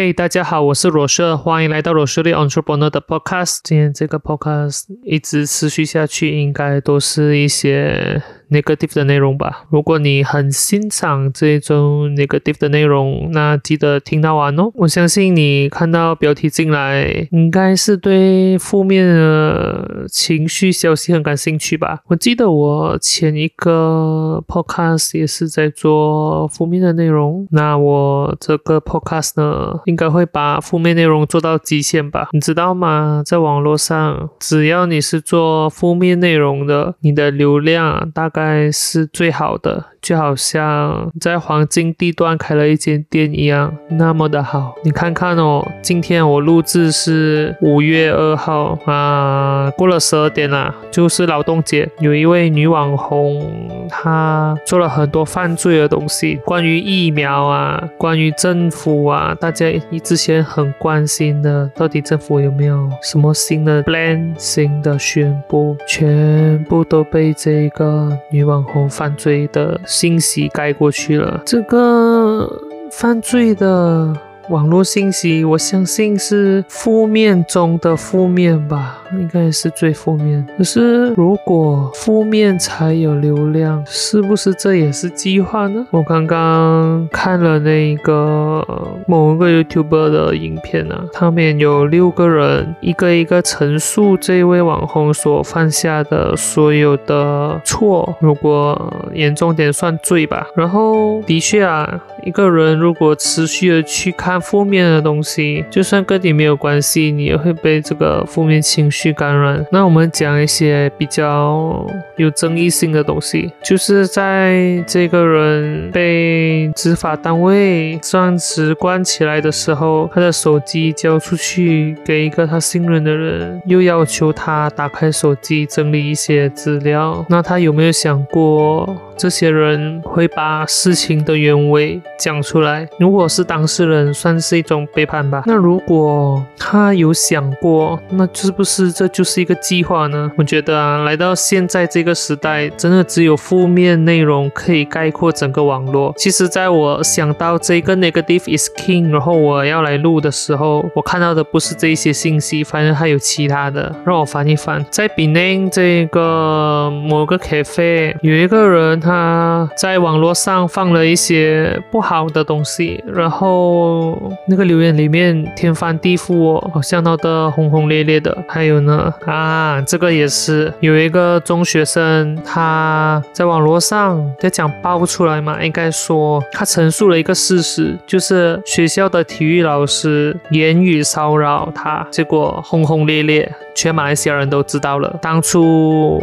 嘿，大家好，我是罗社，欢迎来到罗社的 Entrepreneur 的 Podcast。今天这个 Podcast 一直持续下去，应该都是一些 negative 的内容吧。如果你很欣赏这种 negative 的内容，那记得听到完哦。我相信你看到标题进来，应该是对负面的情绪消息很感兴趣吧。我记得我前一个 Podcast 也是在做负面的内容，那我这个 Podcast 呢？应该会把负面内容做到极限吧？你知道吗？在网络上，只要你是做负面内容的，你的流量大概是最好的。就好像在黄金地段开了一间店一样，那么的好。你看看哦，今天我录制是五月二号啊，过了十二点了，就是劳动节。有一位女网红，她做了很多犯罪的东西，关于疫苗啊，关于政府啊，大家之前很关心的，到底政府有没有什么新的 plan、新的宣布，全部都被这个女网红犯罪的。信息盖过去了，这个犯罪的。网络信息，我相信是负面中的负面吧，应该是最负面。可是如果负面才有流量，是不是这也是计划呢？我刚刚看了那个某一个 YouTuber 的影片啊，他们有六个人，一个一个陈述这位网红所犯下的所有的错，如果严重点算罪吧。然后的确啊，一个人如果持续的去看。负面的东西，就算跟你没有关系，你也会被这个负面情绪感染。那我们讲一些比较有争议性的东西，就是在这个人被执法单位暂时关起来的时候，他的手机交出去给一个他信任的人，又要求他打开手机整理一些资料。那他有没有想过？这些人会把事情的原委讲出来。如果是当事人，算算是一种背叛吧。那如果他有想过，那是不是这就是一个计划呢？我觉得啊，来到现在这个时代，真的只有负面内容可以概括整个网络。其实，在我想到这个 negative is king，然后我要来录的时候，我看到的不是这些信息，反正还有其他的。让我翻一翻，在比内这个某个 cafe 有一个人。他在网络上放了一些不好的东西，然后那个留言里面天翻地覆哦，好像闹得轰轰烈烈的。还有呢，啊，这个也是有一个中学生他在网络上在讲爆出来嘛，应该说他陈述了一个事实，就是学校的体育老师言语骚扰他，结果轰轰烈烈，全马来西亚人都知道了。当初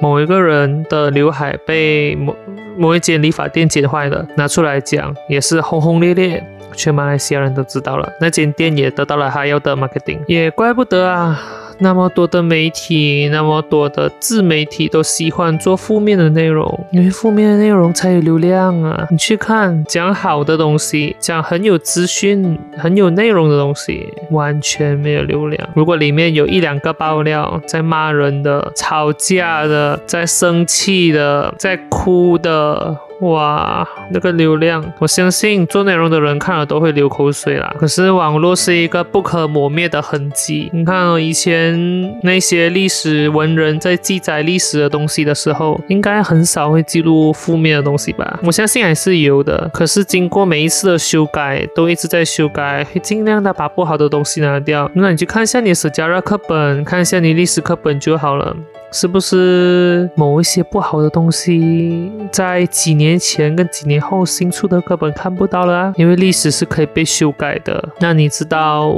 某一个人的刘海被。某某一间理发店剪坏了，拿出来讲也是轰轰烈烈，全马来西亚人都知道了。那间店也得到了哈要的 marketing，也怪不得啊。那么多的媒体，那么多的自媒体都喜欢做负面的内容，因为负面的内容才有流量啊！你去看讲好的东西，讲很有资讯、很有内容的东西，完全没有流量。如果里面有一两个爆料，在骂人的、吵架的、在生气的、在哭的。哇，那个流量，我相信做内容的人看了都会流口水啦。可是网络是一个不可磨灭的痕迹。你看哦，以前那些历史文人在记载历史的东西的时候，应该很少会记录负面的东西吧？我相信还是有的。可是经过每一次的修改，都一直在修改，会尽量的把不好的东西拿掉。那你去看一下你的史加热课本，看一下你历史课本就好了。是不是某一些不好的东西，在几年前跟几年后新出的课本看不到了啊？因为历史是可以被修改的。那你知道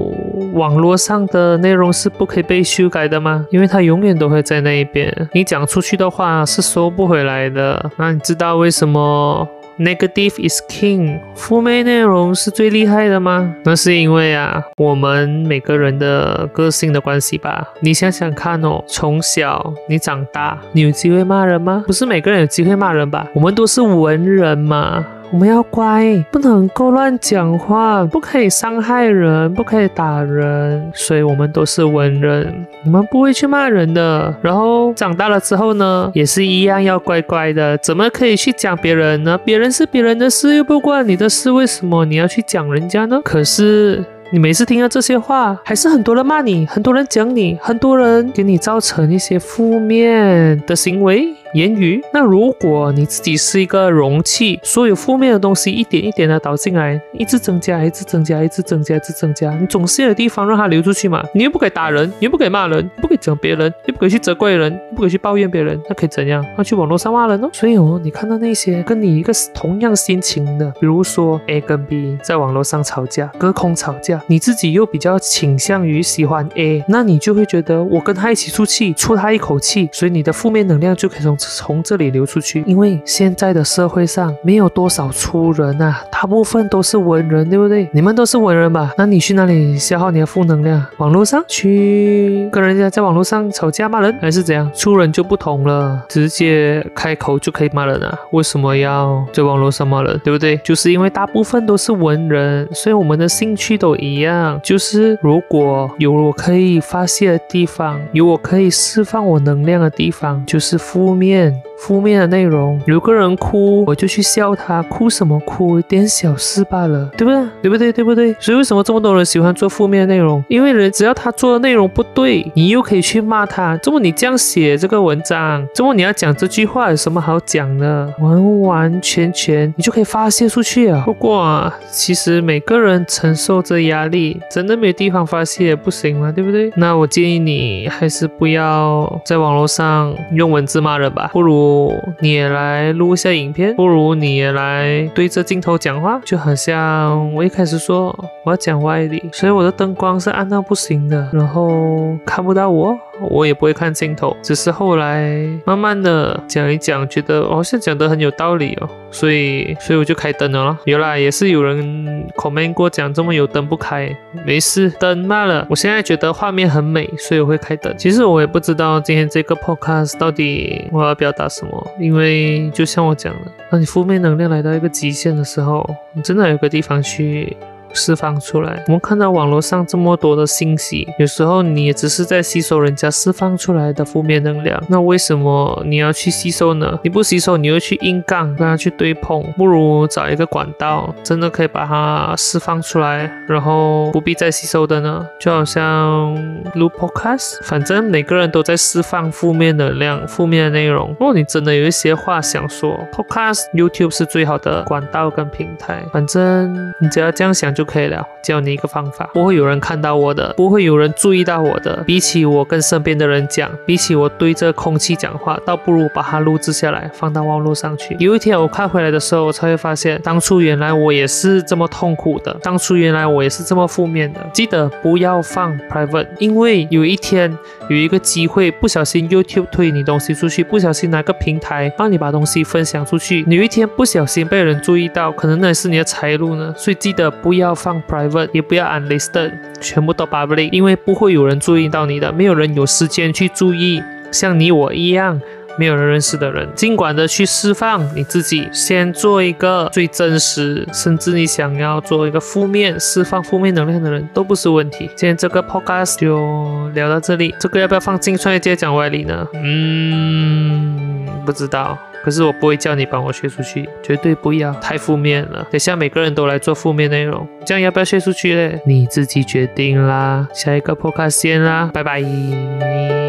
网络上的内容是不可以被修改的吗？因为它永远都会在那一边，你讲出去的话是收不回来的。那你知道为什么？Negative is king，负面内容是最厉害的吗？那是因为啊，我们每个人的个性的关系吧。你想想看哦，从小你长大，你有机会骂人吗？不是每个人有机会骂人吧？我们都是文人嘛。我们要乖，不能够乱讲话，不可以伤害人，不可以打人。所以我们都是文人，我们不会去骂人的。然后长大了之后呢，也是一样要乖乖的。怎么可以去讲别人呢？别人是别人的事，又不关你的事，为什么你要去讲人家呢？可是。你每次听到这些话，还是很多人骂你，很多人讲你，很多人给你造成一些负面的行为。言语。那如果你自己是一个容器，所有负面的东西一点一点的倒进来，一直增加，一直增加，一直增加，一直增加，你总是有地方让它流出去嘛？你又不可以打人，你又不可以骂人，不可以讲别人，又不可以去责怪人，不可以去抱怨别人，那可以怎样？那去网络上骂人哦。所以哦，你看到那些跟你一个同样心情的，比如说 A 跟 B 在网络上吵架，隔空吵架，你自己又比较倾向于喜欢 A，那你就会觉得我跟他一起出气，出他一口气，所以你的负面能量就可以从。从这里流出去，因为现在的社会上没有多少粗人啊，大部分都是文人，对不对？你们都是文人吧？那你去哪里消耗你的负能量？网络上去跟人家在网络上吵架骂人，还是怎样？粗人就不同了，直接开口就可以骂人啊？为什么要在网络上骂人？对不对？就是因为大部分都是文人，所以我们的兴趣都一样，就是如果有我可以发泄的地方，有我可以释放我能量的地方，就是负面。面负面的内容，有个人哭，我就去笑他，哭什么哭？一点小事罢了，对不对？对不对？对不对？所以为什么这么多人喜欢做负面内容？因为人只要他做的内容不对，你又可以去骂他。这么你这样写这个文章，这么你要讲这句话有什么好讲的？完完全全你就可以发泄出去啊。不过啊，其实每个人承受着压力，真的没地方发泄也不行吗？对不对？那我建议你还是不要在网络上用文字骂人吧，不如。你也来录一下影片，不如你也来对着镜头讲话，就好像我一开始说我要讲外力，所以我的灯光是暗到不行的，然后看不到我。我也不会看镜头，只是后来慢慢的讲一讲，觉得好像讲得很有道理哦，所以所以我就开灯了。原来也是有人 comment 过讲这么有灯不开，没事，灯慢了。我现在觉得画面很美，所以我会开灯。其实我也不知道今天这个 podcast 到底我要表达什么，因为就像我讲的，当你负面能量来到一个极限的时候，你真的有个地方去。释放出来。我们看到网络上这么多的信息，有时候你也只是在吸收人家释放出来的负面能量。那为什么你要去吸收呢？你不吸收，你又去硬杠，跟他去对碰，不如找一个管道，真的可以把它释放出来，然后不必再吸收的呢？就好像录 podcast，反正每个人都在释放负面能量、负面的内容。如果你真的有一些话想说，podcast、YouTube 是最好的管道跟平台。反正你只要这样想就。就可以了。教你一个方法，不会有人看到我的，不会有人注意到我的。比起我跟身边的人讲，比起我对着空气讲话，倒不如把它录制下来，放到网络上去。有一天我看回来的时候，我才会发现，当初原来我也是这么痛苦的，当初原来我也是这么负面的。记得不要放 private，因为有一天有一个机会，不小心 YouTube 推你东西出去，不小心哪个平台帮你把东西分享出去，有一天不小心被人注意到，可能那是你的财路呢。所以记得不要。要放 private 也不要 unlisted，全部都 public，因为不会有人注意到你的，没有人有时间去注意，像你我一样没有人认识的人，尽管的去释放你自己，先做一个最真实，甚至你想要做一个负面释放负面能量的人都不是问题。今天这个 podcast 就聊到这里，这个要不要放进创业界讲歪理呢？嗯，不知道。可是我不会叫你帮我学出去，绝对不要太负面了。等下每个人都来做负面内容，这样要不要学出去嘞？你自己决定啦。下一个 podcast 见啦，拜拜。